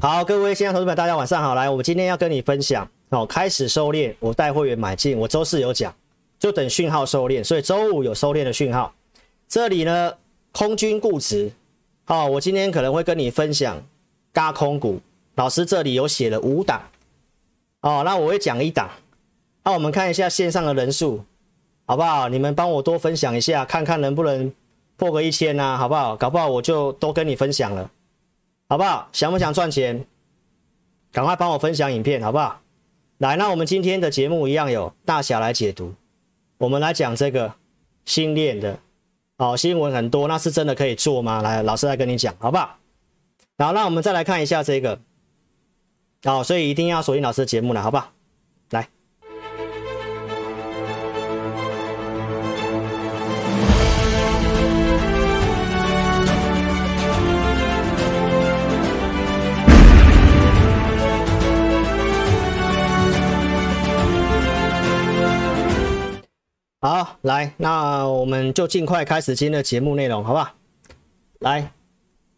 好，各位线上投资者，大家晚上好。来，我们今天要跟你分享哦，开始收敛，我带会员买进，我周四有讲，就等讯号收敛，所以周五有收敛的讯号。这里呢，空军固执，好，我今天可能会跟你分享嘎空股，老师这里有写了五档，哦，那我会讲一档，那我们看一下线上的人数，好不好？你们帮我多分享一下，看看能不能破个一千啊，好不好？搞不好我就都跟你分享了。好不好？想不想赚钱？赶快帮我分享影片，好不好？来，那我们今天的节目一样有大侠来解读。我们来讲这个新链的，哦，新闻很多，那是真的可以做吗？来，老师来跟你讲，好不好？好，那我们再来看一下这个，哦，所以一定要锁定老师的节目了，好不好？来。好，来，那我们就尽快开始今天的节目内容，好不好？来，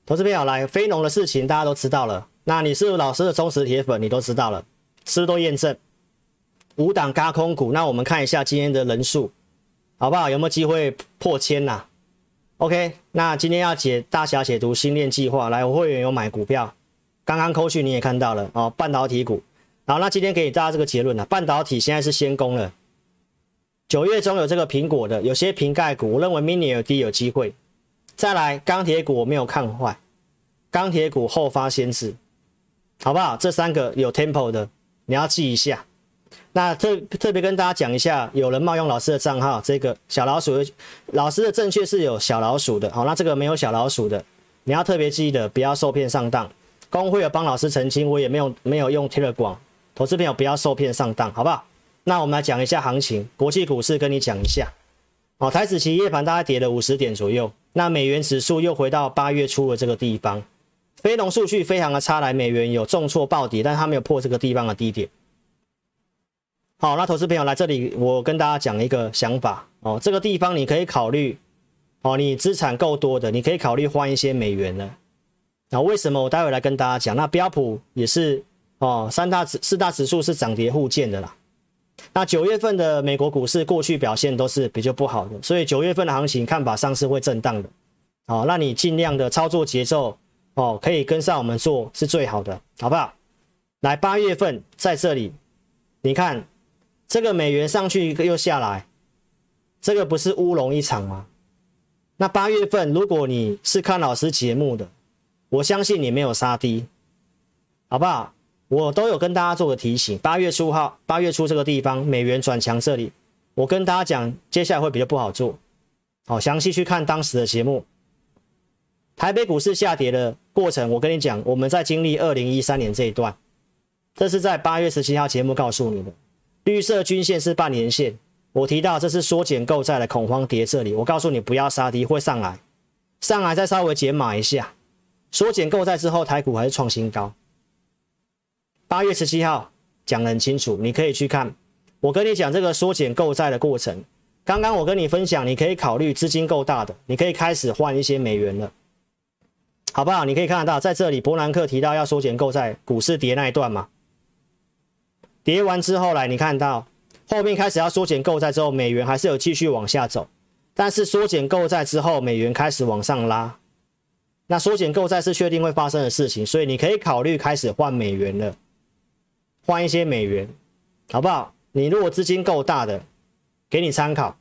投资朋友，来，非农的事情大家都知道了。那你是老师的忠实铁粉，你都知道了，是不是都验证？五档轧空股，那我们看一下今天的人数，好不好？有没有机会破千呐？OK，那今天要解大侠解读新链计划，来，我会员有买股票，刚刚扣去你也看到了哦，半导体股。好，那今天给大家这个结论了，半导体现在是先攻了。九月中有这个苹果的，有些瓶盖股，我认为 Mini LED 有机会。再来钢铁股我没有看坏，钢铁股后发先至，好不好？这三个有 Tempo 的，你要记一下。那特特别跟大家讲一下，有人冒用老师的账号，这个小老鼠，老师的正确是有小老鼠的，好，那这个没有小老鼠的，你要特别记得不要受骗上当。工会有帮老师澄清，我也没有没有用 Telegram，投资朋友不要受骗上当，好不好？那我们来讲一下行情，国际股市跟你讲一下。哦，台指期夜盘大概跌了五十点左右，那美元指数又回到八月初的这个地方，非农数据非常的差，来美元有重挫暴跌，但它没有破这个地方的低点。好，那投资朋友来这里，我跟大家讲一个想法哦，这个地方你可以考虑哦，你资产够多的，你可以考虑换一些美元了。那为什么？我待会来跟大家讲。那标普也是哦，三大指四大指数是涨跌互见的啦。那九月份的美国股市过去表现都是比较不好的，所以九月份的行情看法上是会震荡的。好，那你尽量的操作节奏哦，可以跟上我们做是最好的，好不好？来，八月份在这里，你看这个美元上去一个又下来，这个不是乌龙一场吗？那八月份如果你是看老师节目的，我相信你没有杀低，好不好？我都有跟大家做个提醒，八月初号，八月初这个地方美元转强这里，我跟大家讲，接下来会比较不好做。好，详细去看当时的节目。台北股市下跌的过程，我跟你讲，我们在经历二零一三年这一段，这是在八月十七号节目告诉你的。绿色均线是半年线，我提到这是缩减购债的恐慌跌这里，我告诉你不要杀低，会上来，上来再稍微减码一下，缩减购债之后，台股还是创新高。八月十七号讲得很清楚，你可以去看。我跟你讲这个缩减购债的过程。刚刚我跟你分享，你可以考虑资金够大的，你可以开始换一些美元了，好不好？你可以看得到，在这里伯南克提到要缩减购债，股市跌那一段嘛，跌完之后来，你看到后面开始要缩减购债之后，美元还是有继续往下走，但是缩减购债之后，美元开始往上拉。那缩减购债是确定会发生的事情，所以你可以考虑开始换美元了。换一些美元，好不好？你如果资金够大的，给你参考。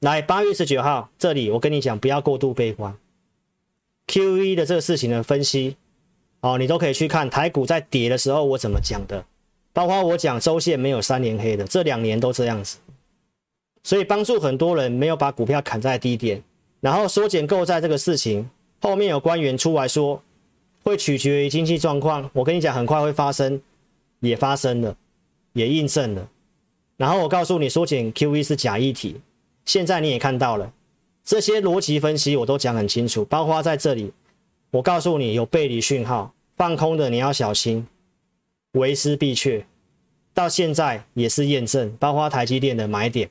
来，八月十九号这里，我跟你讲，不要过度悲观。QE 的这个事情的分析，哦，你都可以去看台股在跌的时候我怎么讲的，包括我讲周线没有三连黑的，这两年都这样子，所以帮助很多人没有把股票砍在低点。然后缩减购债这个事情，后面有官员出来说，会取决于经济状况。我跟你讲，很快会发生。也发生了，也印证了。然后我告诉你，缩减 QE 是假议题。现在你也看到了，这些逻辑分析我都讲很清楚，包括在这里，我告诉你有背离讯号，放空的你要小心，为师必确。到现在也是验证，包括台积电的买点。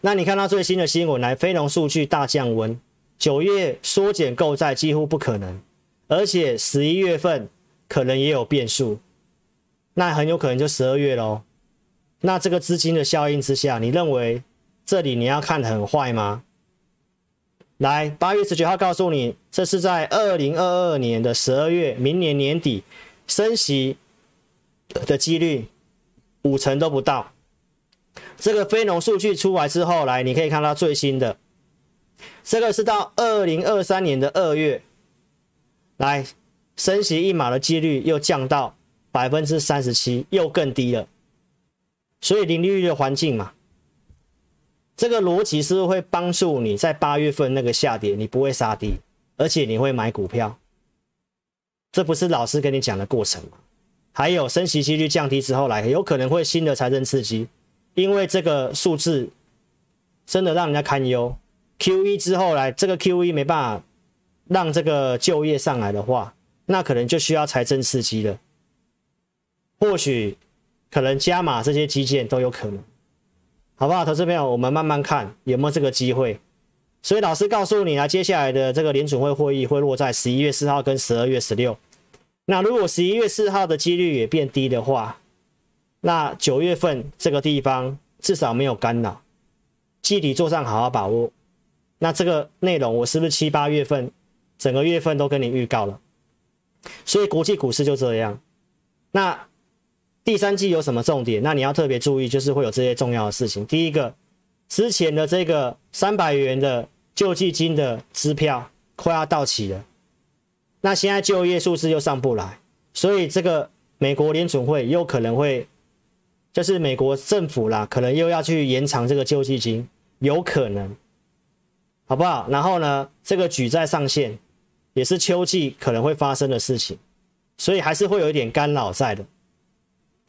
那你看到最新的新闻来，非农数据大降温，九月缩减购债几乎不可能。而且十一月份可能也有变数，那很有可能就十二月喽。那这个资金的效应之下，你认为这里你要看得很坏吗？来，八月十九号告诉你，这是在二零二二年的十二月，明年年底升息的几率五成都不到。这个非农数据出来之后，来你可以看到最新的，这个是到二零二三年的二月，来升息一码的几率又降到百分之三十七，又更低了。所以零利率的环境嘛。这个逻辑是会帮助你在八月份那个下跌，你不会杀低，而且你会买股票？这不是老师跟你讲的过程吗？还有升息几率降低之后来，有可能会新的财政刺激，因为这个数字真的让人家堪忧。QE 之后来，这个 QE 没办法让这个就业上来的话，那可能就需要财政刺激了，或许可能加码这些基建都有可能。好不好，投资朋友，我们慢慢看有没有这个机会。所以老师告诉你啊，接下来的这个联准会会议会落在十一月四号跟十二月十六。那如果十一月四号的几率也变低的话，那九月份这个地方至少没有干扰，记底做上好好把握。那这个内容我是不是七八月份整个月份都跟你预告了？所以国际股市就这样。那。第三季有什么重点？那你要特别注意，就是会有这些重要的事情。第一个，之前的这个三百元的救济金的支票快要到期了，那现在就业数字又上不来，所以这个美国联准会又可能会，就是美国政府啦，可能又要去延长这个救济金，有可能，好不好？然后呢，这个举债上限也是秋季可能会发生的事情，所以还是会有一点干扰在的。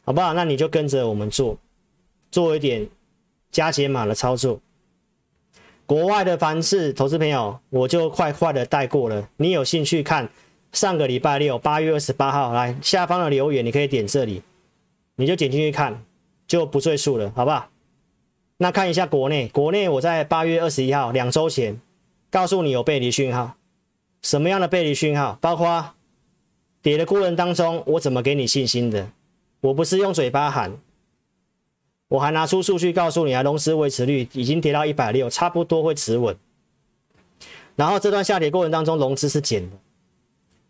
好不好？那你就跟着我们做，做一点加减码的操作。国外的盘势，投资朋友，我就快快的带过了。你有兴趣看上个礼拜六八月二十八号，来下方的留言，你可以点这里，你就点进去看，就不赘述了，好不好？那看一下国内，国内我在八月二十一号两周前告诉你有背离讯号，什么样的背离讯号？包括跌的过程当中，我怎么给你信心的？我不是用嘴巴喊，我还拿出数据告诉你啊，融资维持率已经跌到一百六，差不多会持稳。然后这段下跌过程当中，融资是减的，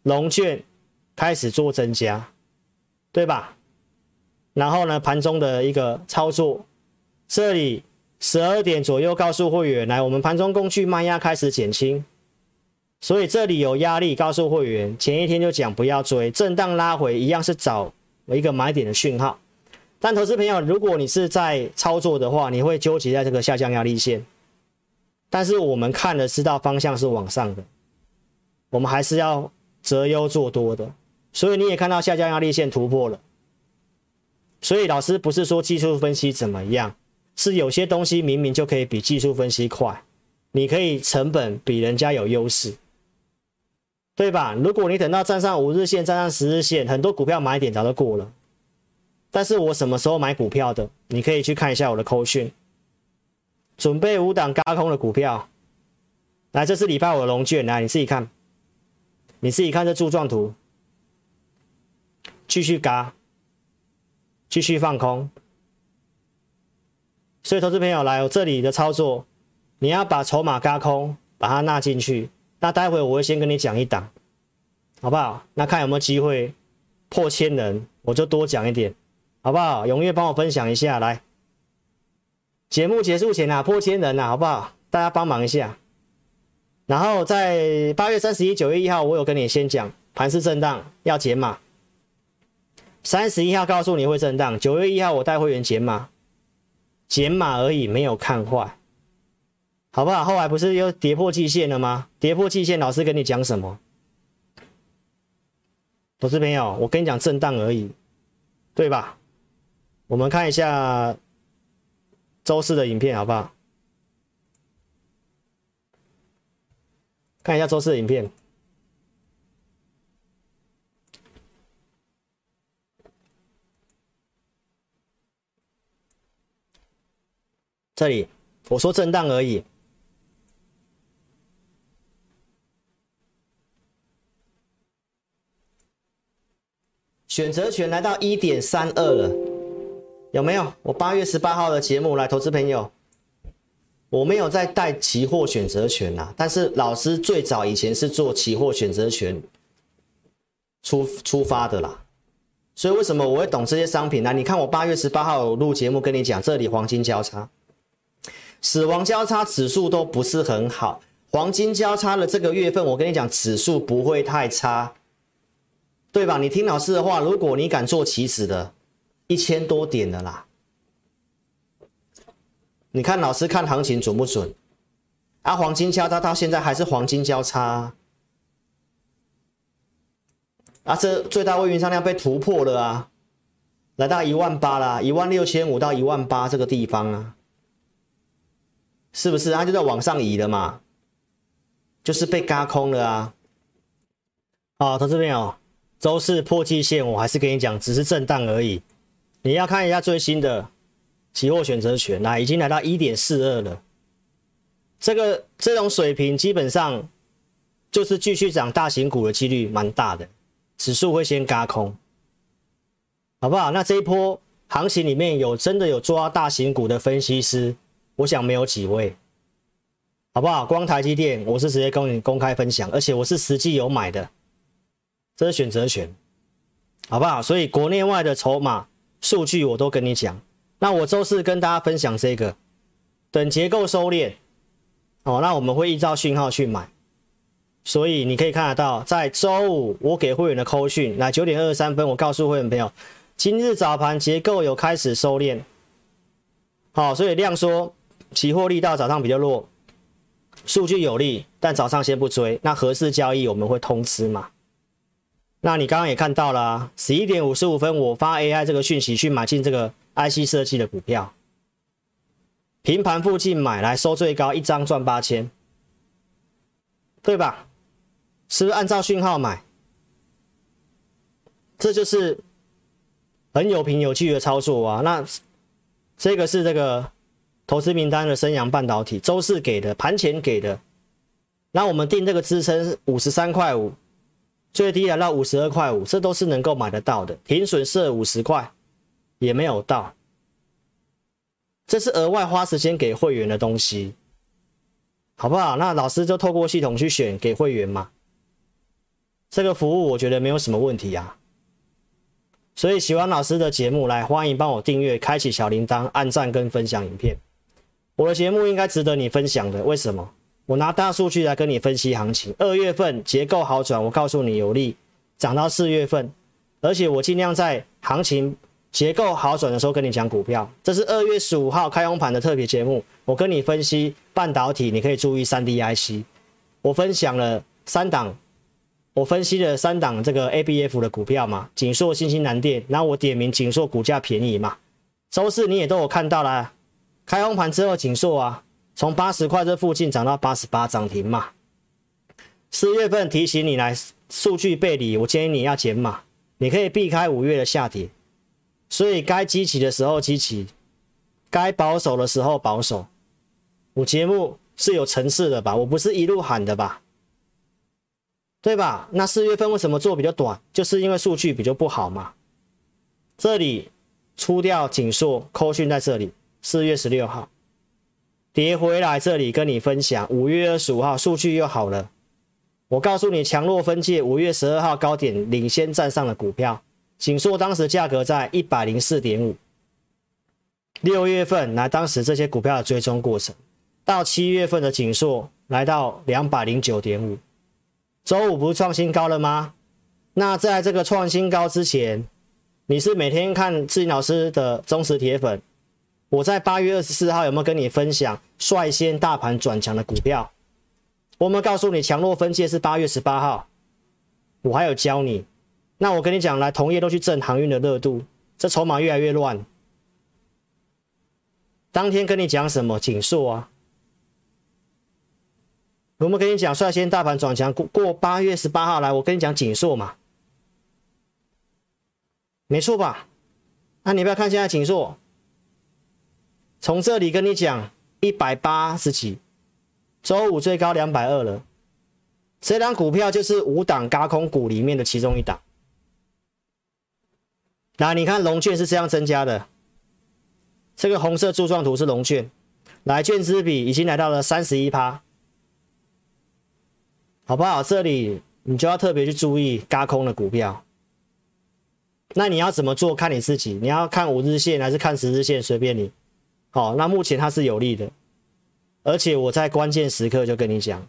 融券开始做增加，对吧？然后呢，盘中的一个操作，这里十二点左右告诉会员，来，我们盘中工具卖压开始减轻，所以这里有压力，告诉会员，前一天就讲不要追，震荡拉回一样是找。一个买点的讯号，但投资朋友，如果你是在操作的话，你会纠结在这个下降压力线。但是我们看了知道方向是往上的，我们还是要择优做多的。所以你也看到下降压力线突破了。所以老师不是说技术分析怎么样，是有些东西明明就可以比技术分析快，你可以成本比人家有优势。对吧？如果你等到站上五日线、站上十日线，很多股票买点早就过了。但是我什么时候买股票的？你可以去看一下我的扣讯。准备五档轧空的股票，来，这是礼拜五的龙卷，来，你自己看，你自己看这柱状图，继续嘎，继续放空。所以，投资朋友来，我这里的操作，你要把筹码嘎空，把它纳进去。那待会我会先跟你讲一档，好不好？那看有没有机会破千人，我就多讲一点，好不好？踊跃帮我分享一下，来，节目结束前啊，破千人啊，好不好？大家帮忙一下。然后在八月三十一、九月一号，我有跟你先讲盘势震荡要减码，三十一号告诉你会震荡，九月一号我带会员减码，减码而已，没有看坏。好不好？后来不是又跌破季线了吗？跌破季线，老师跟你讲什么？投资朋友，我跟你讲震荡而已，对吧？我们看一下周四的影片，好不好？看一下周四的影片，这里我说震荡而已。选择权来到一点三二了，有没有？我八月十八号的节目来，投资朋友，我没有在带期货选择权啦，但是老师最早以前是做期货选择权出出发的啦，所以为什么我会懂这些商品呢？你看我八月十八号录节目跟你讲，这里黄金交叉。死亡交叉指数都不是很好，黄金交叉的这个月份，我跟你讲，指数不会太差，对吧？你听老师的话，如果你敢做棋子的，一千多点的啦。你看老师看行情准不准？啊，黄金交叉到现在还是黄金交叉，啊，这最大未云上量被突破了啊，来到一万八啦，一万六千五到一万八这个地方啊。是不是？它就在往上移了嘛，就是被轧空了啊。好，投资朋友，周四破季线，我还是跟你讲，只是震荡而已。你要看一下最新的期货选择权，那已经来到一点四二了。这个这种水平基本上就是继续涨大型股的几率蛮大的，指数会先轧空，好不好？那这一波行情里面有真的有抓大型股的分析师。我想没有几位，好不好？光台积电，我是直接跟你公开分享，而且我是实际有买的，这是选择权，好不好？所以国内外的筹码数据我都跟你讲。那我周四跟大家分享这个，等结构收敛，哦，那我们会依照讯号去买。所以你可以看得到，在周五我给会员的扣讯，那九点二十三分，我告诉会员朋友，今日早盘结构有开始收敛，好，所以量缩。期货力道早上比较弱，数据有利，但早上先不追。那合适交易我们会通知嘛？那你刚刚也看到了啊，十一点五十五分我发 AI 这个讯息去买进这个 IC 设计的股票，平盘附近买来收最高一张赚八千，对吧？是不是按照讯号买？这就是很有凭有据的操作啊。那这个是这个。投资名单的升阳半导体，周四给的，盘前给的。那我们定这个支撑五十三块五，最低来到五十二块五，这都是能够买得到的。停损设五十块，也没有到。这是额外花时间给会员的东西，好不好？那老师就透过系统去选给会员嘛。这个服务我觉得没有什么问题啊。所以喜欢老师的节目，来欢迎帮我订阅、开启小铃铛、按赞跟分享影片。我的节目应该值得你分享的，为什么？我拿大数据来跟你分析行情。二月份结构好转，我告诉你有利涨到四月份，而且我尽量在行情结构好转的时候跟你讲股票。这是二月十五号开红盘的特别节目，我跟你分析半导体，你可以注意三 D IC。我分享了三档，我分析了三档这个 ABF 的股票嘛，景硕、新兴、南电。然后我点名景硕股价便宜嘛，周四你也都有看到了。开红盘之后，景硕啊，从八十块这附近涨到八十八涨停嘛。四月份提醒你来数据背离，我建议你要减码，你可以避开五月的下跌。所以该积极的时候积极，该保守的时候保守。我节目是有层次的吧？我不是一路喊的吧？对吧？那四月份为什么做比较短？就是因为数据比较不好嘛。这里出掉紧缩，扣讯在这里。四月十六号跌回来，这里跟你分享。五月二十五号数据又好了，我告诉你强弱分界。五月十二号高点领先站上了股票，景硕当时价格在一百零四点五。六月份来当时这些股票的追踪过程，到七月份的景硕来到两百零九点五，周五不是创新高了吗？那在这个创新高之前，你是每天看志霖老师的忠实铁粉。我在八月二十四号有没有跟你分享率先大盘转强的股票？我们告诉你强弱分界是八月十八号，我还有教你。那我跟你讲，来同业都去震航运的热度，这筹码越来越乱。当天跟你讲什么？景硕啊，我们跟你讲率先大盘转强过过八月十八号来，我跟你讲景硕嘛，没错吧？那你不要看现在景硕。从这里跟你讲，一百八十几，周五最高两百二了。这档股票就是五档轧空股里面的其中一档。那，你看龙券是这样增加的，这个红色柱状图是龙券，来券资比已经来到了三十一趴，好不好？这里你就要特别去注意轧空的股票。那你要怎么做？看你自己，你要看五日线还是看十日线，随便你。好，那目前它是有利的，而且我在关键时刻就跟你讲，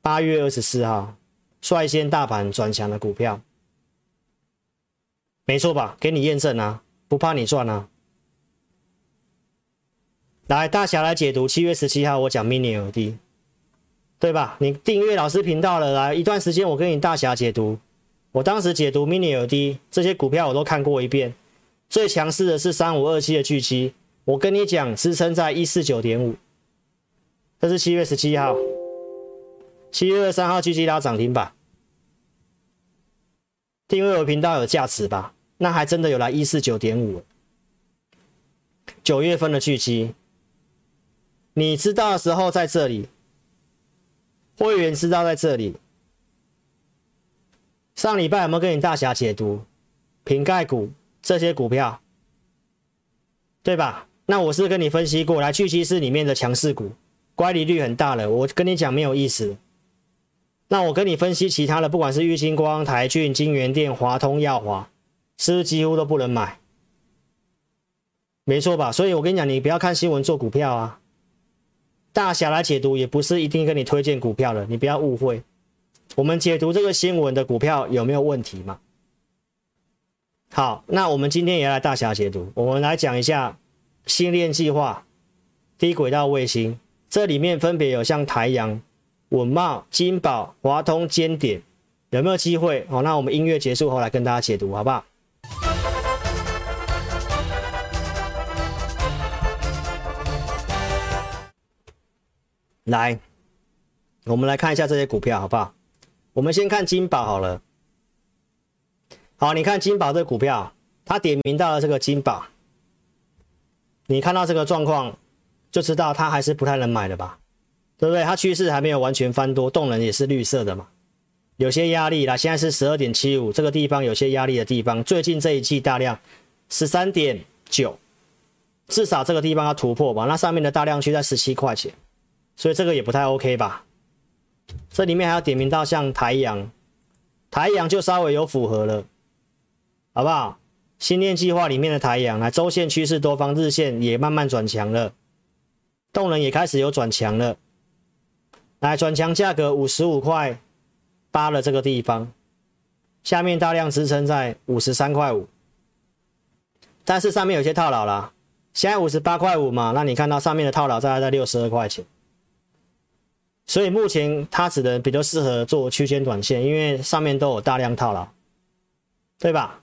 八月二十四号率先大盘转强的股票，没错吧？给你验证啊，不怕你赚啊。来，大侠来解读，七月十七号我讲 Mini LED，对吧？你订阅老师频道了，来一段时间我跟你大侠解读。我当时解读 Mini LED 这些股票我都看过一遍，最强势的是三五二七的巨基，我跟你讲支撑在一四九点五，这是七月十七号，七月二十三号巨基拉涨停板，订阅我频道有价值吧？那还真的有来一四九点五，九月份的巨基，你知道的时候在这里，会员知道在这里。上礼拜有没有跟你大侠解读瓶盖股这些股票，对吧？那我是跟你分析过来，巨基是里面的强势股，乖离率很大了。我跟你讲没有意思。那我跟你分析其他的，不管是玉晶光、台郡、金源店、华通、耀华，是不是几乎都不能买？没错吧？所以我跟你讲，你不要看新闻做股票啊。大侠来解读也不是一定跟你推荐股票的，你不要误会。我们解读这个新闻的股票有没有问题嘛？好，那我们今天也来大侠解读。我们来讲一下星链计划、低轨道卫星，这里面分别有像台阳、稳茂、金宝、华通、尖点，有没有机会？好，那我们音乐结束后来跟大家解读，好不好？来，我们来看一下这些股票，好不好？我们先看金宝好了，好，你看金宝这个股票，它点名到了这个金宝，你看到这个状况，就知道它还是不太能买的吧，对不对？它趋势还没有完全翻多，动能也是绿色的嘛，有些压力啦。现在是十二点七五，这个地方有些压力的地方，最近这一季大量十三点九，至少这个地方要突破吧。那上面的大量区在十七块钱，所以这个也不太 OK 吧。这里面还要点名到像台阳，台阳就稍微有符合了，好不好？新链计划里面的台阳，来周线趋势多方，日线也慢慢转强了，动能也开始有转强了，来转强价格五十五块八了这个地方，下面大量支撑在五十三块五，但是上面有些套牢了，现在五十八块五嘛，那你看到上面的套牢在在六十二块钱。所以目前它只能比较适合做区间短线，因为上面都有大量套牢，对吧？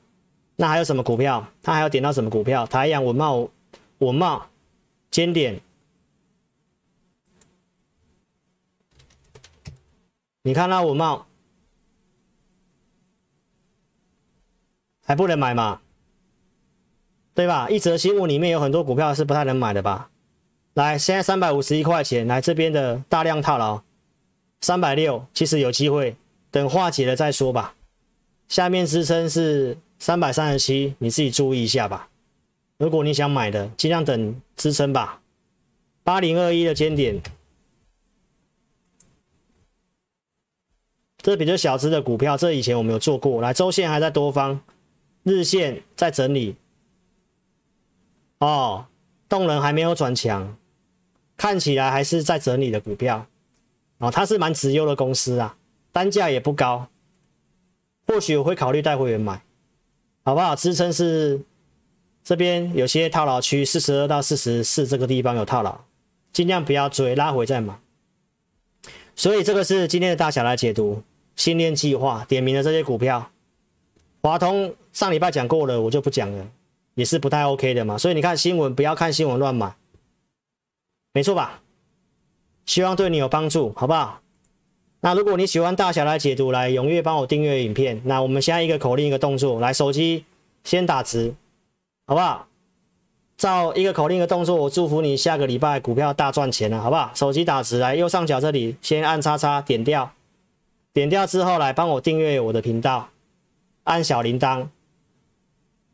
那还有什么股票？他还要点到什么股票？台阳、文茂、文茂、尖点，你看那文茂还不能买嘛？对吧？一则新闻里面有很多股票是不太能买的吧？来，现在三百五十一块钱，来这边的大量套牢，三百六，其实有机会，等化解了再说吧。下面支撑是三百三十七，你自己注意一下吧。如果你想买的，尽量等支撑吧。八零二一的尖点，这比较小资的股票，这以前我们有做过。来，周线还在多方，日线在整理，哦，动能还没有转强。看起来还是在整理的股票，哦，它是蛮直优的公司啊，单价也不高，或许我会考虑带会员买，好不好？支撑是这边有些套牢区，四十二到四十四这个地方有套牢，尽量不要追，拉回再买。所以这个是今天的大小来解读新链计划点名的这些股票，华通上礼拜讲过了，我就不讲了，也是不太 OK 的嘛。所以你看新闻，不要看新闻乱买。没错吧？希望对你有帮助，好不好？那如果你喜欢大侠来解读，来踊跃帮我订阅影片。那我们现在一个口令一个动作，来手机先打直，好不好？照一个口令一个动作，我祝福你下个礼拜股票大赚钱了，好不好？手机打直，来右上角这里先按叉叉点掉，点掉之后来帮我订阅我的频道，按小铃铛，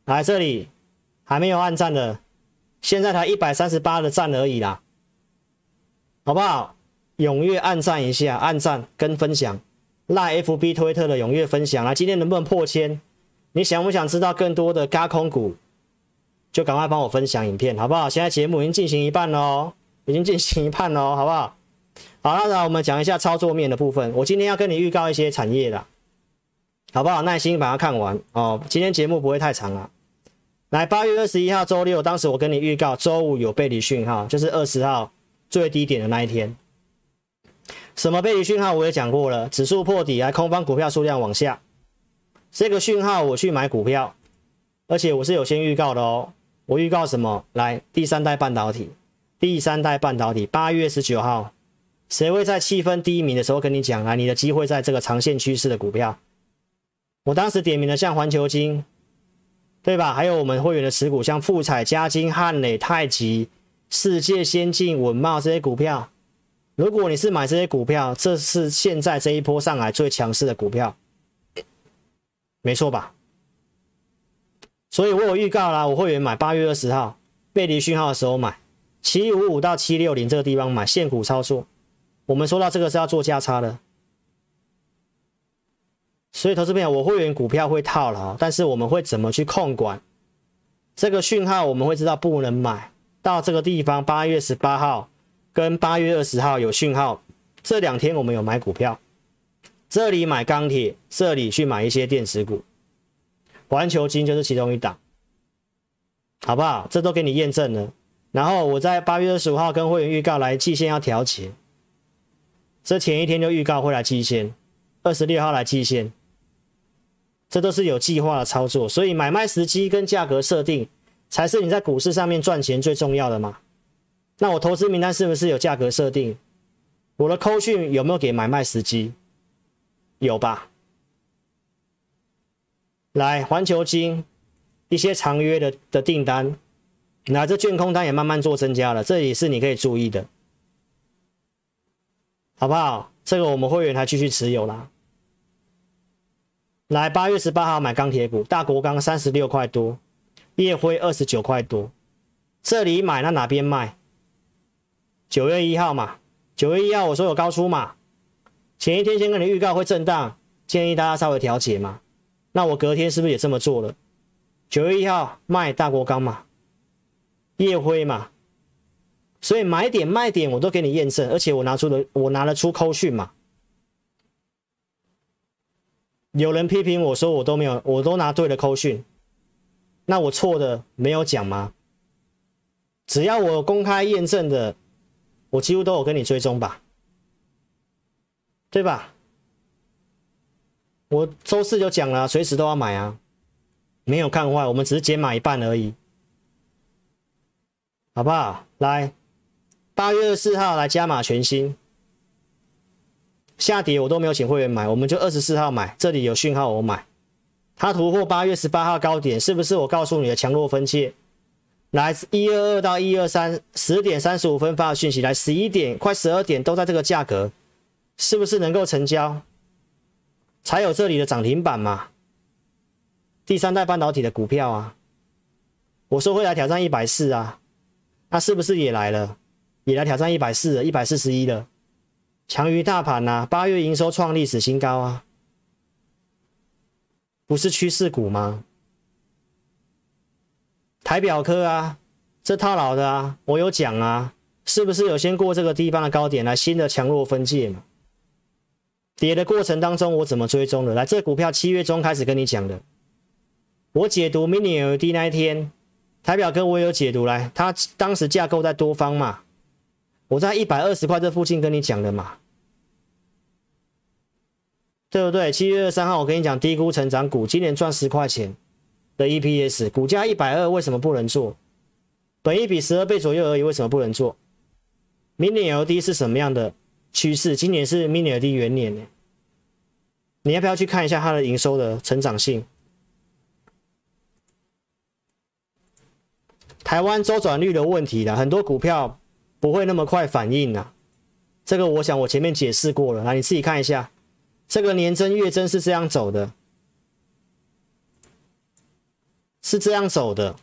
来这里还没有按赞的，现在才一百三十八的赞而已啦，好不好？踊跃按赞一下，按赞跟分享，赖 FB 推特的踊跃分享。来，今天能不能破千？你想不想知道更多的轧空股？就赶快帮我分享影片，好不好？现在节目已经进行一半喽，已经进行一半喽，好不好？好，那我们讲一下操作面的部分。我今天要跟你预告一些产业的，好不好？耐心把它看完哦。今天节目不会太长了。来，八月二十一号周六，当时我跟你预告，周五有背离讯号，就是二十号最低点的那一天。什么背离讯号我也讲过了，指数破底，来空方股票数量往下，这个讯号我去买股票，而且我是有先预告的哦。我预告什么？来，第三代半导体，第三代半导体，八月十九号。谁会在气氛低迷的时候跟你讲啊？你的机会在这个长线趋势的股票。我当时点名的像环球晶，对吧？还有我们会员的持股，像富采、嘉晶、汉磊、太极、世界先进、稳懋这些股票。如果你是买这些股票，这是现在这一波上来最强势的股票，没错吧？所以我有预告啦，我会员买八月二十号背离讯号的时候买，七五五到七六零这个地方买现股操作。我们说到这个是要做价差的，所以投资朋友，我会员股票会套牢，但是我们会怎么去控管这个讯号？我们会知道不能买到这个地方。八月十八号跟八月二十号有讯号，这两天我们有买股票，这里买钢铁，这里去买一些电子股，环球金就是其中一档，好不好？这都给你验证了。然后我在八月二十五号跟会员预告来季线要调节。这前一天就预告会来季线，二十六号来季线，这都是有计划的操作，所以买卖时机跟价格设定才是你在股市上面赚钱最重要的嘛。那我投资名单是不是有价格设定？我的扣讯有没有给买卖时机？有吧？来，环球金一些长约的的订单，那这券空单也慢慢做增加了，这也是你可以注意的。好不好？这个我们会员还继续持有啦。来，八月十八号买钢铁股，大国钢三十六块多，夜辉二十九块多。这里买，那哪边卖？九月一号嘛，九月一号我说有高出嘛，前一天先跟你预告会震荡，建议大家稍微调节嘛。那我隔天是不是也这么做了？九月一号卖大国钢嘛，夜辉嘛。所以买点卖点我都给你验证，而且我拿出了我拿得出扣讯嘛。有人批评我说我都没有，我都拿对了扣讯，那我错的没有讲吗？只要我公开验证的，我几乎都有跟你追踪吧，对吧？我周四就讲了，随时都要买啊，没有看坏，我们只是减码一半而已，好不好？来。八月二十四号来加码全新，下跌我都没有请会员买，我们就二十四号买，这里有讯号我买，它突破八月十八号高点，是不是我告诉你的强弱分界？来一二二到一二三，十点三十五分发的讯息，来十一点快十二点都在这个价格，是不是能够成交？才有这里的涨停板嘛？第三代半导体的股票啊，我说会来挑战一百四啊，那是不是也来了？也来挑战一百四了，一百四十一了，强于大盘呐。八月营收创历史新高啊，不是趋势股吗？台表科啊，这套牢的啊，我有讲啊，是不是有先过这个地方的高点来新的强弱分界嘛？跌的过程当中我怎么追踪的？来，这股票七月中开始跟你讲的，我解读 Mini LED 那一天，台表哥我有解读来，他当时架构在多方嘛。我在一百二十块这附近跟你讲的嘛，对不对？七月二十三号我跟你讲低估成长股，今年赚十块钱的 EPS，股价一百二，为什么不能做？本益比十二倍左右而已，为什么不能做？Mini LED 是什么样的趋势？今年是 Mini LED 元年呢，你要不要去看一下它的营收的成长性？台湾周转率的问题啦，很多股票。不会那么快反应啊，这个我想我前面解释过了，来你自己看一下，这个年增月增是这样走的，是这样走的。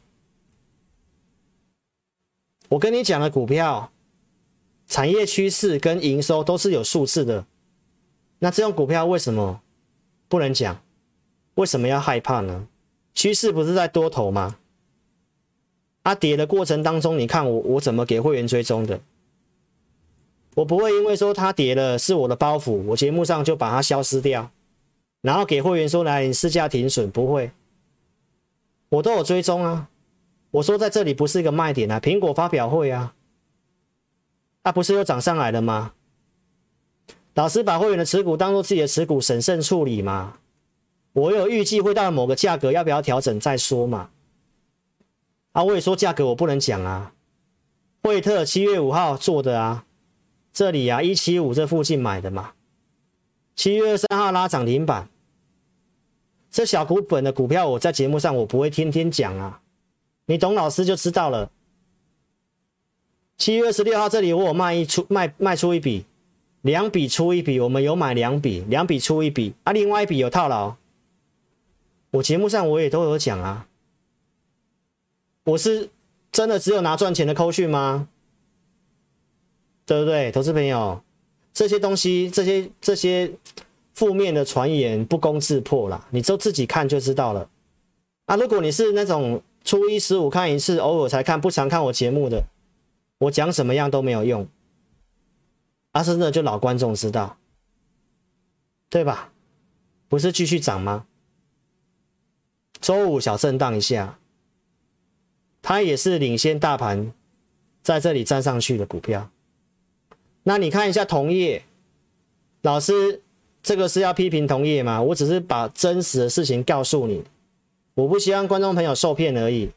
我跟你讲的股票，产业趋势跟营收都是有数字的。那这种股票为什么不能讲？为什么要害怕呢？趋势不是在多头吗？它、跌的过程当中，你看我我怎么给会员追踪的？我不会因为说它跌了是我的包袱，我节目上就把它消失掉，然后给会员说来你试价停损，不会，我都有追踪啊。我说在这里不是一个卖点啊，苹果发表会啊，它、不是又涨上来了吗？老师把会员的持股当做自己的持股，审慎处理嘛。我有预计会到某个价格，要不要调整再说嘛。啊，我也说价格我不能讲啊。惠特七月五号做的啊，这里啊一七五这附近买的嘛。七月三号拉涨停板，这小股本的股票我在节目上我不会天天讲啊。你懂老师就知道了。七月二十六号这里我有卖一出卖卖出一笔，两笔出一笔，我们有买两笔，两笔出一笔啊，另外一笔有套牢。我节目上我也都有讲啊。我是真的只有拿赚钱的扣讯吗？对不对，投资朋友？这些东西，这些这些负面的传言不攻自破啦，你就自己看就知道了。啊，如果你是那种。初一十五看一次，偶尔才看，不常看我节目的，我讲什么样都没有用。啊、是真的就老观众知道，对吧？不是继续涨吗？周五小震荡一下，它也是领先大盘在这里站上去的股票。那你看一下同业，老师这个是要批评同业吗？我只是把真实的事情告诉你。我不希望观众朋友受骗而已。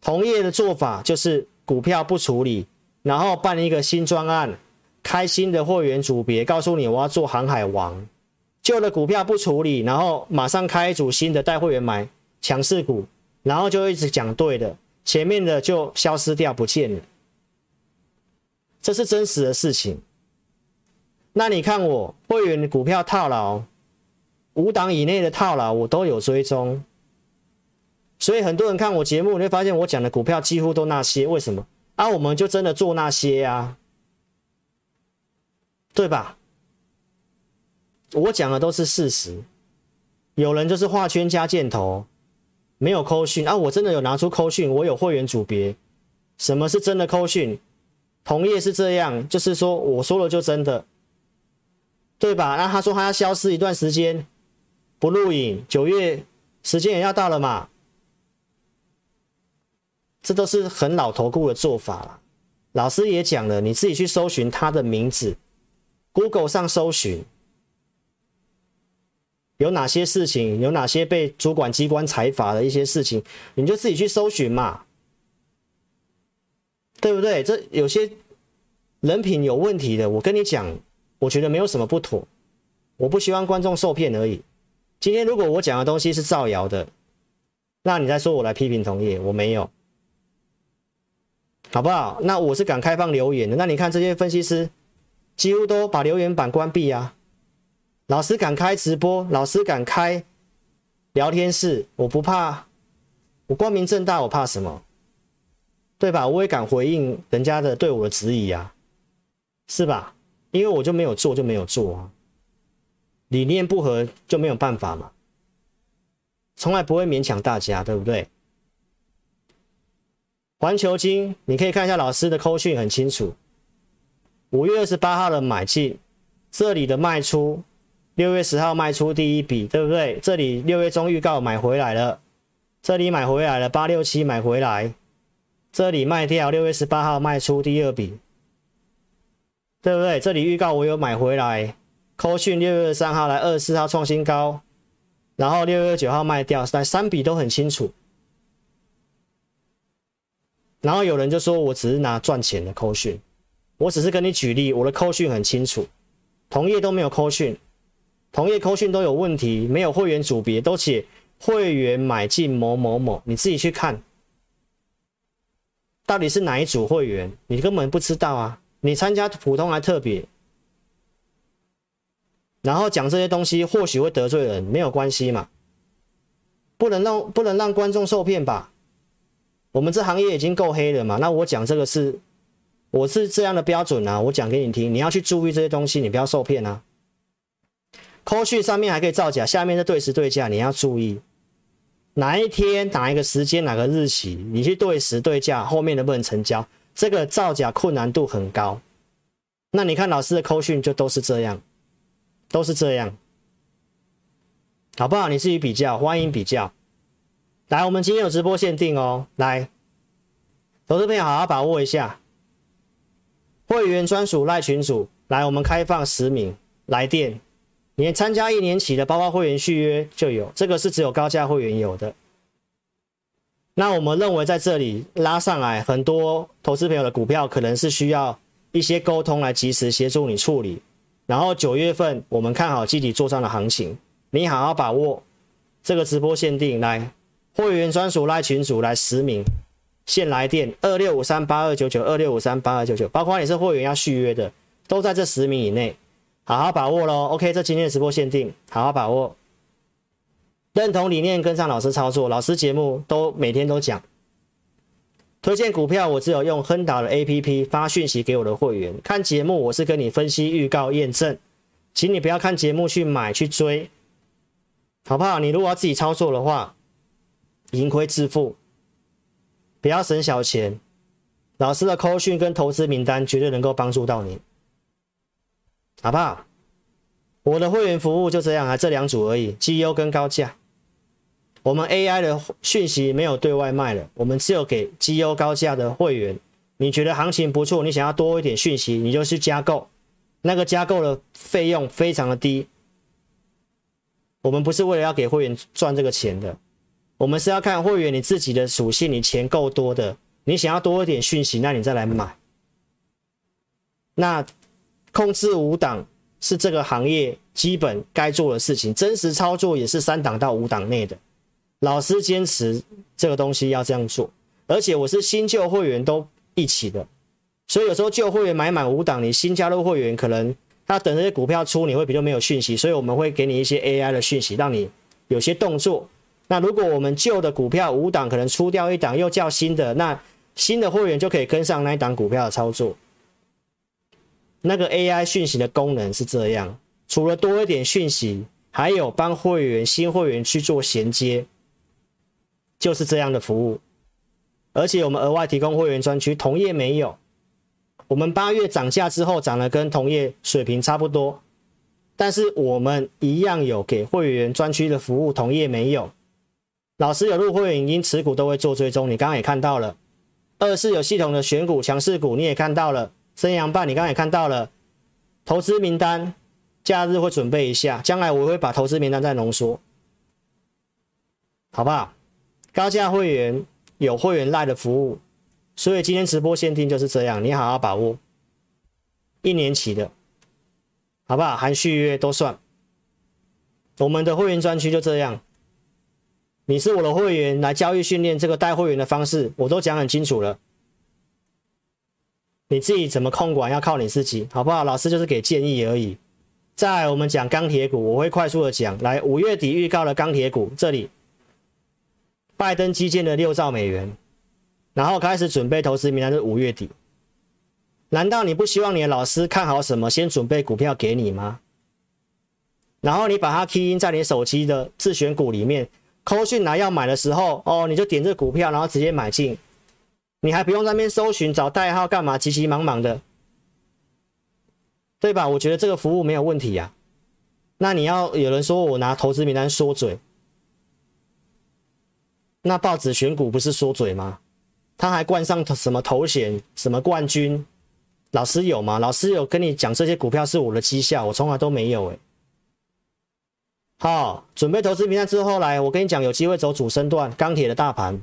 同业的做法就是股票不处理，然后办一个新专案，开新的会员组别，告诉你我要做航海王。旧的股票不处理，然后马上开一组新的带会员买强势股，然后就一直讲对的，前面的就消失掉不见了。这是真实的事情。那你看我会员股票套牢，五档以内的套牢我都有追踪。所以很多人看我节目，你会发现我讲的股票几乎都那些，为什么？啊，我们就真的做那些呀、啊，对吧？我讲的都是事实。有人就是画圈加箭头，没有扣讯啊，我真的有拿出扣讯，我有会员组别。什么是真的扣讯？同业是这样，就是说我说了就真的，对吧？那他说他要消失一段时间，不录影，九月时间也要到了嘛。这都是很老投顾的做法了。老师也讲了，你自己去搜寻他的名字，Google 上搜寻有哪些事情，有哪些被主管机关裁罚的一些事情，你就自己去搜寻嘛，对不对？这有些人品有问题的，我跟你讲，我觉得没有什么不妥，我不希望观众受骗而已。今天如果我讲的东西是造谣的，那你再说我来批评同业，我没有。好不好？那我是敢开放留言的。那你看这些分析师，几乎都把留言板关闭啊。老师敢开直播，老师敢开聊天室，我不怕，我光明正大，我怕什么？对吧？我也敢回应人家的对我的质疑啊，是吧？因为我就没有做，就没有做啊。理念不合就没有办法嘛，从来不会勉强大家，对不对？环球金，你可以看一下老师的扣讯很清楚。五月二十八号的买进，这里的卖出，六月十号卖出第一笔，对不对？这里六月中预告买回来了，这里买回来了，八六七买回来，这里卖掉，六月十八号卖出第二笔，对不对？这里预告我有买回来，扣讯六月三号来二十四号创新高，然后六月九号卖掉，但三笔都很清楚。然后有人就说，我只是拿赚钱的扣讯，我只是跟你举例，我的扣讯很清楚，同业都没有扣讯，同业扣讯都有问题，没有会员组别，都写会员买进某某某，你自己去看，到底是哪一组会员，你根本不知道啊，你参加普通还特别，然后讲这些东西或许会得罪人，没有关系嘛，不能让不能让观众受骗吧。我们这行业已经够黑了嘛，那我讲这个是，我是这样的标准啊，我讲给你听，你要去注意这些东西，你不要受骗啊。扣讯上面还可以造假，下面是对时对价，你要注意哪一天哪一个时间哪个日期，你去对时对价，后面能不能成交？这个造假困难度很高。那你看老师的扣讯就都是这样，都是这样，好不好？你自己比较，欢迎比较。来，我们今天有直播限定哦，来，投资朋友好好把握一下，会员专属赖群组，来，我们开放十名来电。你参加一年起的，包括会员续约就有，这个是只有高价会员有的。那我们认为在这里拉上来，很多投资朋友的股票可能是需要一些沟通来及时协助你处理。然后九月份我们看好集体做上的行情，你好好把握这个直播限定，来会员专属来群组来十名，现来电二六五三八二九九二六五三八二九九，包括你是会员要续约的，都在这十名以内。好好把握喽，OK，这今天的直播限定，好好把握。认同理念，跟上老师操作，老师节目都每天都讲。推荐股票，我只有用亨达的 APP 发讯息给我的会员。看节目，我是跟你分析、预告、验证，请你不要看节目去买去追，好不好？你如果要自己操作的话，盈亏自负，不要省小钱。老师的扣讯跟投资名单绝对能够帮助到你。好不好？我的会员服务就这样啊，这两组而已，绩优跟高价。我们 AI 的讯息没有对外卖了，我们只有给绩优高价的会员。你觉得行情不错，你想要多一点讯息，你就去加购。那个加购的费用非常的低。我们不是为了要给会员赚这个钱的，我们是要看会员你自己的属性，你钱够多的，你想要多一点讯息，那你再来买。那。控制五档是这个行业基本该做的事情，真实操作也是三档到五档内的。老师坚持这个东西要这样做，而且我是新旧会员都一起的，所以有时候旧会员买满五档，你新加入会员可能他等这些股票出，你会比较没有讯息，所以我们会给你一些 AI 的讯息，让你有些动作。那如果我们旧的股票五档可能出掉一档，又叫新的，那新的会员就可以跟上那一档股票的操作。那个 AI 讯息的功能是这样，除了多一点讯息，还有帮会员新会员去做衔接，就是这样的服务。而且我们额外提供会员专区，同业没有。我们八月涨价之后涨了跟同业水平差不多，但是我们一样有给会员专区的服务，同业没有。老师有入会员，因持股都会做追踪，你刚刚也看到了。二是有系统的选股强势股，你也看到了。升阳半，你刚刚也看到了，投资名单，假日会准备一下，将来我会把投资名单再浓缩，好不好？高价会员有会员赖的服务，所以今天直播限定就是这样，你好好把握，一年期的，好不好？含续约都算，我们的会员专区就这样，你是我的会员，来交易训练这个带会员的方式，我都讲很清楚了。你自己怎么控管要靠你自己，好不好？老师就是给建议而已。再来我们讲钢铁股，我会快速的讲。来，五月底预告的钢铁股，这里拜登基建的六兆美元，然后开始准备投资名单是五月底。难道你不希望你的老师看好什么，先准备股票给你吗？然后你把它 key in 在你手机的自选股里面，扣讯来要买的时候，哦，你就点这股票，然后直接买进。你还不用在那边搜寻找代号干嘛？急急忙忙的，对吧？我觉得这个服务没有问题呀、啊。那你要有人说我拿投资名单说嘴，那报纸选股不是说嘴吗？他还冠上什么头衔？什么冠军？老师有吗？老师有跟你讲这些股票是我的绩效，我从来都没有哎。好，准备投资名单之后来，我跟你讲，有机会走主升段，钢铁的大盘。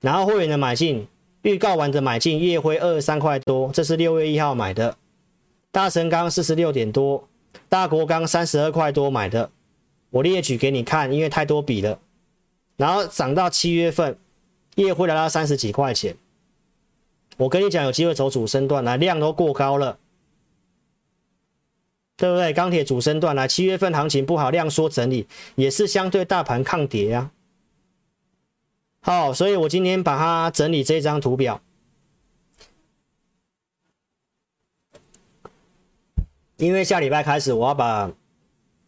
然后会员的买进，预告完的买进，夜辉二十三块多，这是六月一号买的。大神钢四十六点多，大国钢三十二块多买的，我列举给你看，因为太多笔了。然后涨到七月份，烨辉来到三十几块钱。我跟你讲，有机会走主升段，来量都过高了，对不对？钢铁主升段来，七月份行情不好，量缩整理，也是相对大盘抗跌、啊。好，所以我今天把它整理这张图表，因为下礼拜开始我要把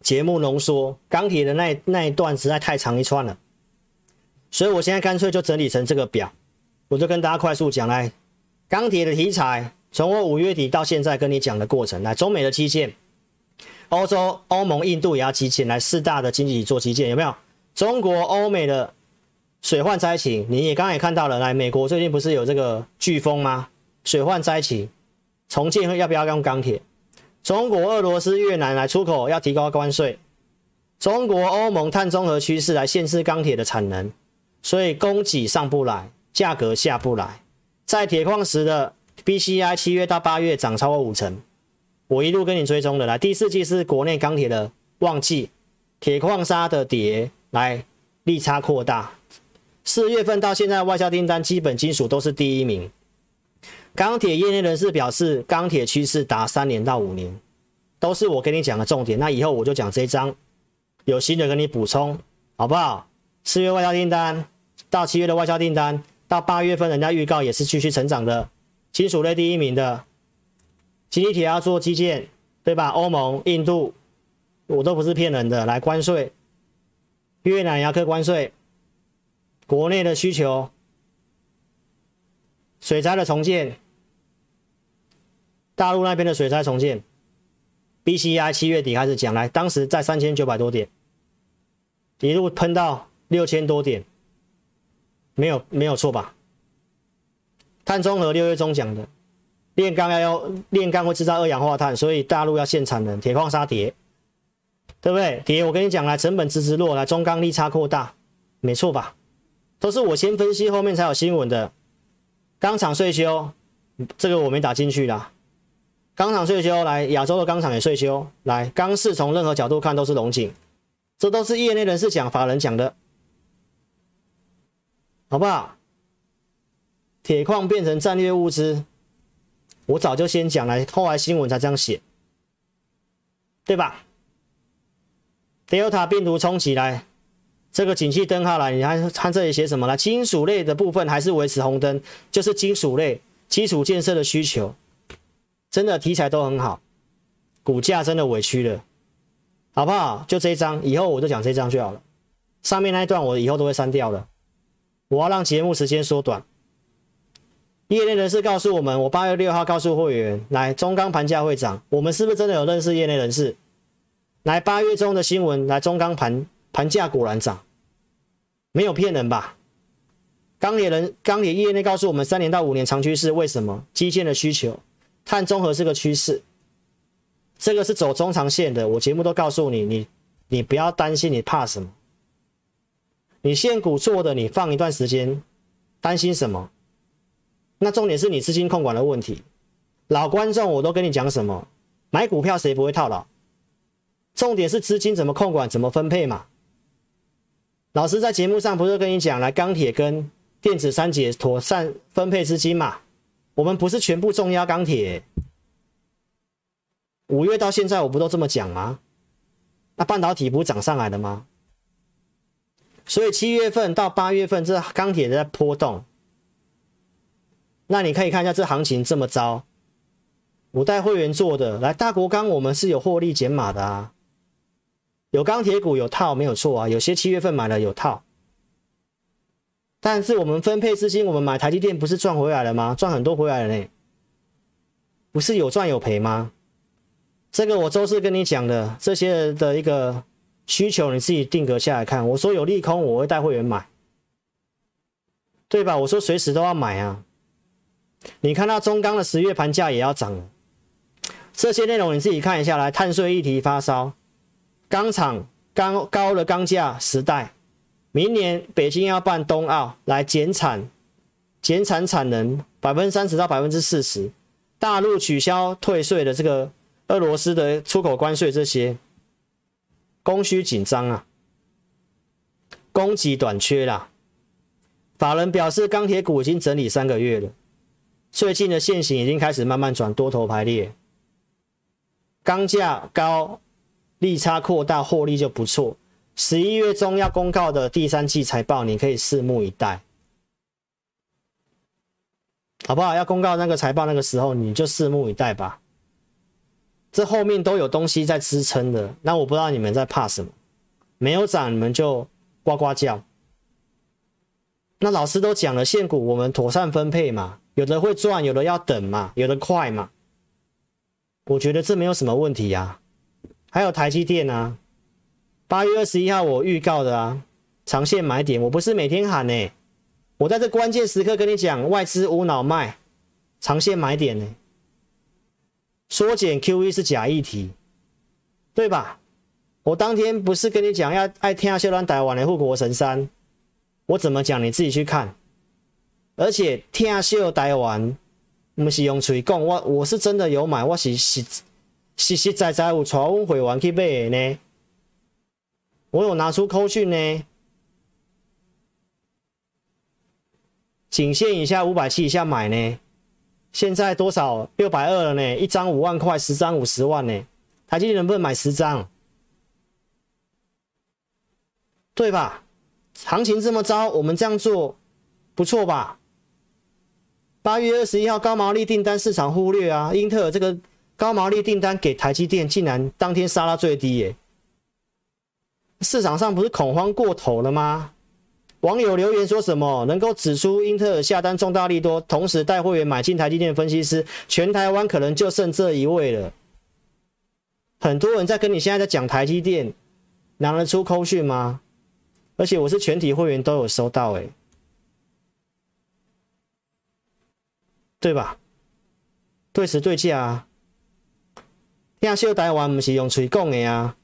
节目浓缩，钢铁的那那一段实在太长一串了，所以我现在干脆就整理成这个表，我就跟大家快速讲来，钢铁的题材，从我五月底到现在跟你讲的过程，来中美的基建，欧洲、欧盟、印度也要基建，来四大的经济体做基建，有没有？中国、欧美的。水患灾情，你也刚刚也看到了。来，美国最近不是有这个飓风吗？水患灾情，重建要不要用钢铁？中国、俄罗斯、越南来出口要提高关税。中国、欧盟碳中和趋势来限制钢铁的产能，所以供给上不来，价格下不来。在铁矿石的 BCI 七月到八月涨超过五成，我一路跟你追踪的。来，第四季是国内钢铁的旺季，铁矿砂的跌来利差扩大。四月份到现在，外销订单基本金属都是第一名。钢铁业内人士表示，钢铁趋势达三年到五年，都是我跟你讲的重点。那以后我就讲这一章，有新的跟你补充，好不好？四月外销订单到七月的外销订单，到八月份人家预告也是继续成长的，金属类第一名的，经济体要做基建，对吧？欧盟、印度，我都不是骗人的。来关税，越南也要课关税。国内的需求，水灾的重建，大陆那边的水灾重建，BCI 七月底开始讲来，当时在三千九百多点，一路喷到六千多点，没有没有错吧？碳中和六月中讲的，炼钢要要炼钢会制造二氧化碳，所以大陆要限产能，铁矿砂跌，对不对？跌，我跟你讲来，成本直直落来，中钢利差扩大，没错吧？都是我先分析，后面才有新闻的。钢厂税修，这个我没打进去啦。钢厂税修，来亚洲的钢厂也税修，来钢市从任何角度看都是龙井，这都是业内人士讲、法人讲的，好不好？铁矿变成战略物资，我早就先讲了，后来新闻才这样写，对吧？Delta 病毒冲起来。这个景气灯号来，你看看这里写什么了？金属类的部分还是维持红灯，就是金属类基础建设的需求，真的题材都很好，股价真的委屈了，好不好？就这一张，以后我就讲这一张就好了。上面那一段我以后都会删掉了，我要让节目时间缩短。业内人士告诉我们，我八月六号告诉会员，来中钢盘价会涨，我们是不是真的有认识业内人士？来八月中的新闻，来中钢盘。盘价果然涨，没有骗人吧？钢铁人、钢铁业内告诉我们，三年到五年长趋势，为什么？基建的需求，碳中和是个趋势，这个是走中长线的。我节目都告诉你，你你不要担心，你怕什么？你现股做的，你放一段时间，担心什么？那重点是你资金控管的问题。老观众，我都跟你讲什么？买股票谁不会套牢？重点是资金怎么控管，怎么分配嘛？老师在节目上不是跟你讲，来钢铁跟电子三节妥善分配资金嘛？我们不是全部重压钢铁。五月到现在我不都这么讲吗？那半导体不涨上来的吗？所以七月份到八月份这钢铁在波动。那你可以看一下这行情这么糟，我带会员做的，来大国钢我们是有获利减码的啊。有钢铁股有套没有错啊，有些七月份买了有套，但是我们分配资金，我们买台积电不是赚回来了吗？赚很多回来了呢，不是有赚有赔吗？这个我周四跟你讲的这些的一个需求，你自己定格下来看。我说有利空，我会带会员买，对吧？我说随时都要买啊。你看到中钢的十月盘价也要涨了，这些内容你自己看一下来，碳税议题发烧。钢厂钢高的钢价时代，明年北京要办冬奥来减产，减产产能百分之三十到百分之四十，大陆取消退税的这个俄罗斯的出口关税，这些供需紧张啊，供给短缺啦。法人表示，钢铁股已经整理三个月了，最近的线型已经开始慢慢转多头排列，钢价高。利差扩大，获利就不错。十一月中要公告的第三季财报，你可以拭目以待，好不好？要公告那个财报那个时候，你就拭目以待吧。这后面都有东西在支撑的，那我不知道你们在怕什么？没有涨，你们就呱呱叫。那老师都讲了，现股我们妥善分配嘛，有的会赚，有的要等嘛，有的快嘛。我觉得这没有什么问题呀。还有台积电啊，八月二十一号我预告的啊，长线买点，我不是每天喊呢，我在这关键时刻跟你讲，外资无脑卖，长线买点呢。缩减 QE 是假议题，对吧？我当天不是跟你讲要爱听下乱台湾的护国神山，我怎么讲你自己去看。而且听下台湾，不是用嘴讲，我我是真的有买，我是实实实在在有带阮会员去买的呢。我有拿出扣讯呢，仅限以下五百七以下买呢。现在多少？六百二了呢，一张五万块，十张五十万呢。台积电能不能买十张？对吧？行情这么糟，我们这样做不错吧？八月二十一号高毛利订单市场忽略啊，英特尔这个高毛利订单给台积电竟然当天杀到最低耶！市场上不是恐慌过头了吗？网友留言说什么？能够指出英特尔下单重大利多，同时带会员买进台积电分析师，全台湾可能就剩这一位了。很多人在跟你现在在讲台积电，拿得出扣讯吗？而且我是全体会员都有收到，诶，对吧？对时对价啊，亚秀台湾不是用嘴讲的啊。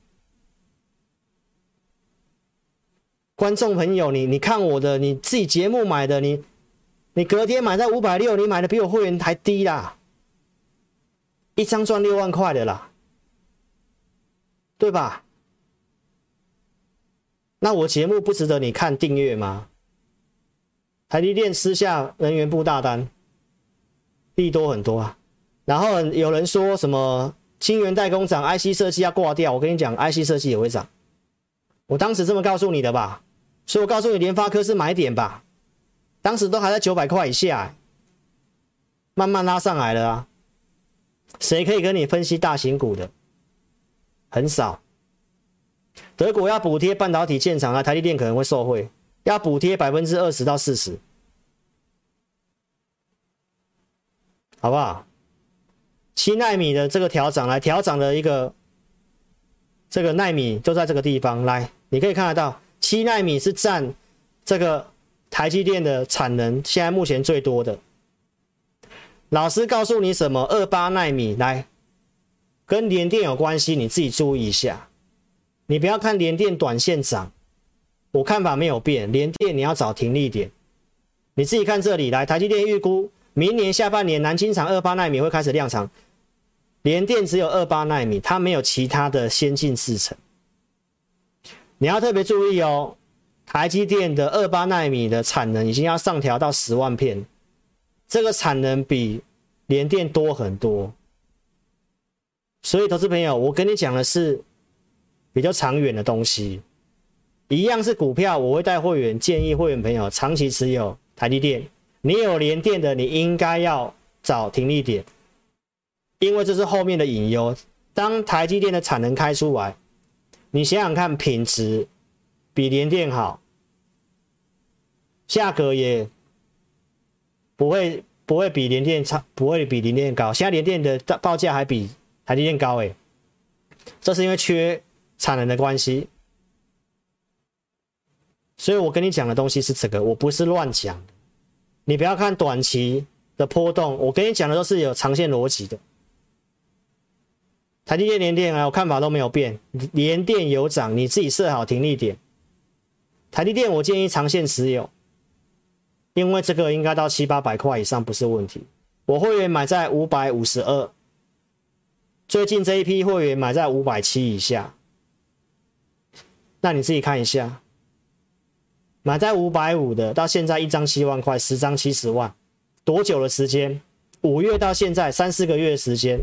观众朋友，你你看我的，你自己节目买的，你你隔天买在五百六，你买的比我会员还低啦，一张赚六万块的啦，对吧？那我节目不值得你看订阅吗？台积电私下人员部大单，利多很多啊。然后有人说什么晶圆代工厂 IC 设计要挂掉，我跟你讲，IC 设计也会涨。我当时这么告诉你的吧。所以我告诉你，联发科是买点吧，当时都还在九百块以下，慢慢拉上来了啊。谁可以跟你分析大型股的？很少。德国要补贴半导体建厂啊，台积电可能会受惠，要补贴百分之二十到四十，好不好？七奈米的这个调涨来调涨的一个这个奈米就在这个地方来，你可以看得到。七奈米是占这个台积电的产能，现在目前最多的。老师告诉你什么？二八奈米来，跟联电有关系，你自己注意一下。你不要看联电短线涨，我看法没有变。联电你要找停利点，你自己看这里来。台积电预估明年下半年南京厂二八奈米会开始量产，联电只有二八奈米，它没有其他的先进制程。你要特别注意哦，台积电的二八纳米的产能已经要上调到十万片，这个产能比联电多很多。所以，投资朋友，我跟你讲的是比较长远的东西，一样是股票，我会带会员建议会员朋友长期持有台积电。你有联电的，你应该要找停利点，因为这是后面的隐忧。当台积电的产能开出来。你想想看，品质比联电好，价格也不会不会比联电差，不会比联电高。现在联电的报价还比台积电高诶，这是因为缺产能的关系。所以我跟你讲的东西是这个，我不是乱讲。你不要看短期的波动，我跟你讲的都是有长线逻辑的。台积电、联电啊，我看法都没有变。联电有涨，你自己设好停利点。台积电我建议长线持有，因为这个应该到七八百块以上不是问题。我会员买在五百五十二，最近这一批会员买在五百七以下，那你自己看一下，买在五百五的，到现在一张七万块，十张七十万，多久的时间？五月到现在三四个月的时间。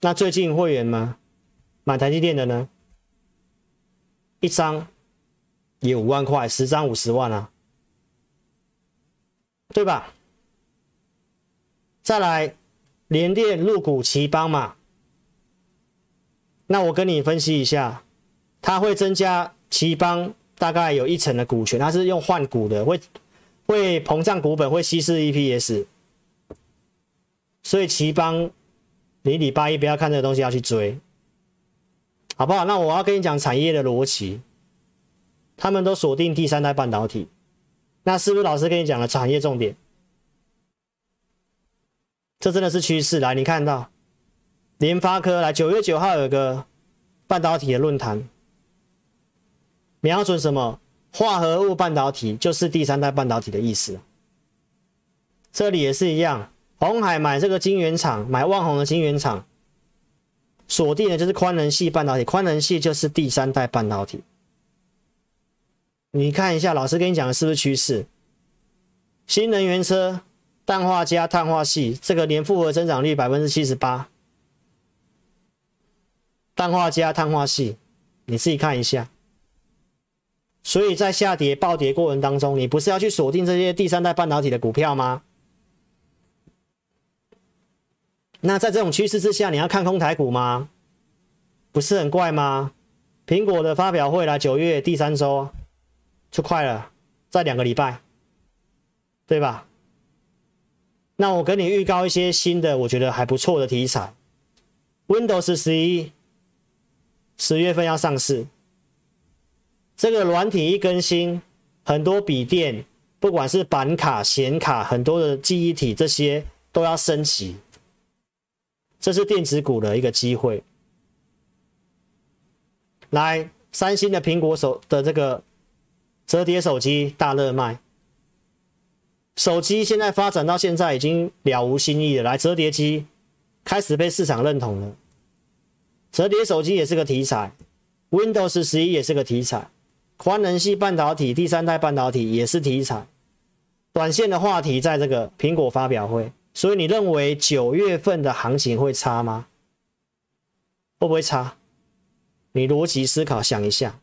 那最近会员吗？买台积电的呢？一张也五万块，十张五十万啊，对吧？再来，联电入股頎邦嘛，那我跟你分析一下，它会增加頎邦大概有一成的股权，它是用换股的，会会膨胀股本，会稀释 EPS，所以頎邦，你礼拜一不要看这个东西要去追。好不好？那我要跟你讲产业的逻辑，他们都锁定第三代半导体，那是不是老师跟你讲了产业重点？这真的是趋势。来，你看到联发科来九月九号有个半导体的论坛，瞄准什么？化合物半导体就是第三代半导体的意思。这里也是一样，红海买这个晶圆厂，买旺宏的晶圆厂。锁定的就是宽能系半导体，宽能系就是第三代半导体。你看一下，老师跟你讲的是不是趋势？新能源车、氮化镓、碳化系，这个年复合增长率百分之七十八。氮化镓、碳化系，你自己看一下。所以在下跌、暴跌过程当中，你不是要去锁定这些第三代半导体的股票吗？那在这种趋势之下，你要看空台股吗？不是很怪吗？苹果的发表会来九月第三周就快了，再两个礼拜，对吧？那我跟你预告一些新的，我觉得还不错的题材。Windows 十一十月份要上市，这个软体一更新，很多笔电，不管是板卡、显卡，很多的记忆体这些都要升级。这是电子股的一个机会。来，三星的苹果手的这个折叠手机大热卖，手机现在发展到现在已经了无新意了。来，折叠机开始被市场认同了，折叠手机也是个题材，Windows 十一也是个题材，宽能系半导体第三代半导体也是题材，短线的话题在这个苹果发表会。所以你认为九月份的行情会差吗？会不会差？你逻辑思考想一下。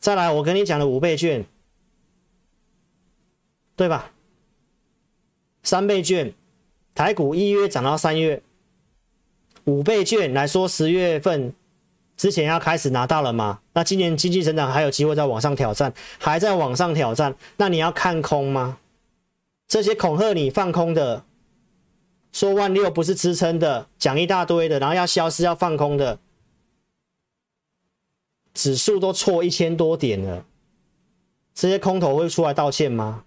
再来，我跟你讲的五倍券，对吧？三倍券，台股一月涨到三月，五倍券来说，十月份之前要开始拿到了吗？那今年经济增长还有机会再往上挑战，还在往上挑战，那你要看空吗？这些恐吓你放空的，说万六不是支撑的，讲一大堆的，然后要消失要放空的，指数都错一千多点了，这些空头会出来道歉吗？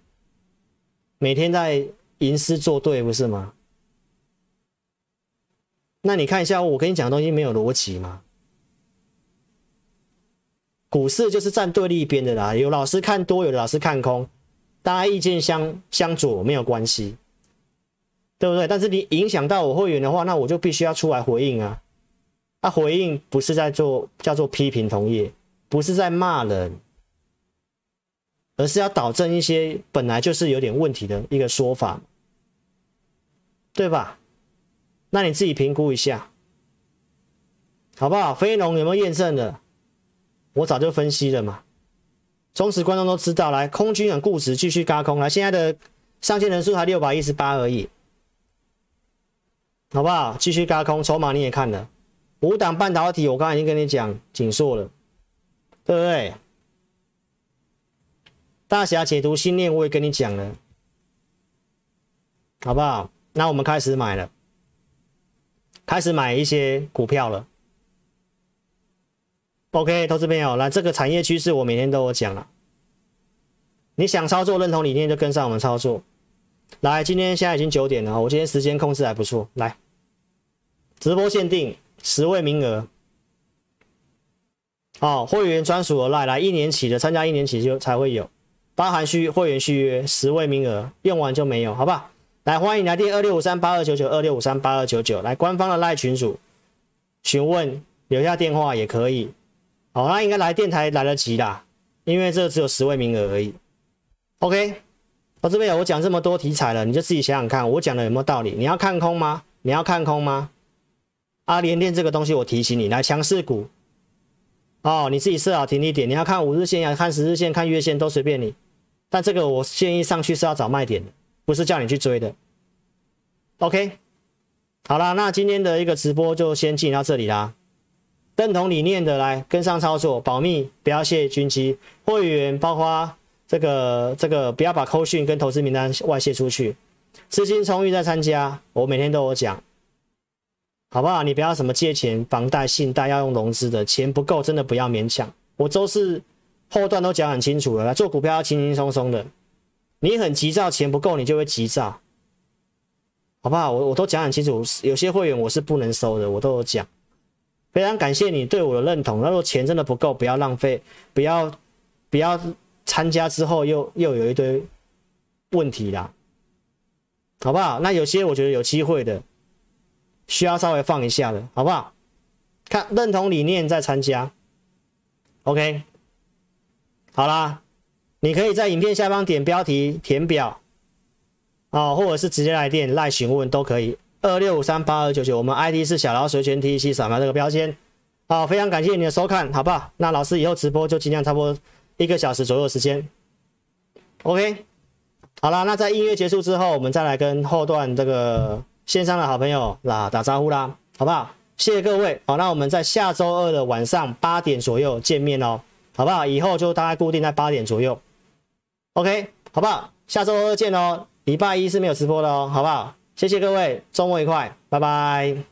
每天在吟诗作对不是吗？那你看一下，我跟你讲的东西没有逻辑吗？股市就是站对立边的啦，有老师看多，有的老师看空。大家意见相相左没有关系，对不对？但是你影响到我会员的话，那我就必须要出来回应啊！那、啊、回应不是在做叫做批评同业，不是在骂人，而是要导正一些本来就是有点问题的一个说法，对吧？那你自己评估一下，好不好？非农有没有验证的？我早就分析了嘛。忠实观众都知道，来空军很固执，继续轧空。来，现在的上线人数才六百一十八而已，好不好？继续轧空，筹码你也看了，五档半导体，我刚才已经跟你讲紧缩了，对不对？大侠解读心念，我也跟你讲了，好不好？那我们开始买了，开始买一些股票了。OK，投资朋友，来这个产业趋势，我每天都有讲了。你想操作、认同理念，就跟上我们操作。来，今天现在已经九点了，我今天时间控制还不错。来，直播限定十位名额，哦，会员专属的来来一年起的，参加一年起就才会有，包含续会员续约十位名额，用完就没有，好不好？来，欢迎来电二六五三八二九九二六五三八二九九，来官方的赖群组询问，留下电话也可以。好，那应该来电台来得及啦，因为这只有十位名额而已。OK，我这边有我讲这么多题材了，你就自己想想看，我讲的有没有道理？你要看空吗？你要看空吗？啊，联电这个东西我提醒你，来强势股哦，你自己设好停利点，你要看五日线，要看十日线，看月线都随便你。但这个我建议上去是要找卖点的，不是叫你去追的。OK，好啦，那今天的一个直播就先进行到这里啦。认同理念的来跟上操作，保密，不要泄军机，会员包括这个这个不要把扣讯跟投资名单外泄出去，资金充裕再参加，我每天都有讲。好不好？你不要什么借钱、房贷、信贷要用融资的，钱不够真的不要勉强。我周四后段都讲很清楚了，做股票要轻轻松松的。你很急躁，钱不够你就会急躁，好不好？我我都讲很清楚，有些会员我是不能收的，我都有讲。非常感谢你对我的认同。那如果钱真的不够，不要浪费，不要不要参加之后又又有一堆问题啦，好不好？那有些我觉得有机会的。需要稍微放一下的，好不好？看认同理念再参加，OK。好啦，你可以在影片下方点标题填表，哦，或者是直接来电赖询问都可以。二六五三八二九九，我们 ID 是小老鼠全 T C 扫描这个标签。好，非常感谢你的收看，好不好？那老师以后直播就尽量差不多一个小时左右时间，OK。好啦，那在音乐结束之后，我们再来跟后段这个。线上的好朋友啦，打招呼啦，好不好？谢谢各位。好，那我们在下周二的晚上八点左右见面哦，好不好？以后就大概固定在八点左右，OK，好不好？下周二见哦。礼拜一是没有直播的哦，好不好？谢谢各位，周末愉快，拜拜。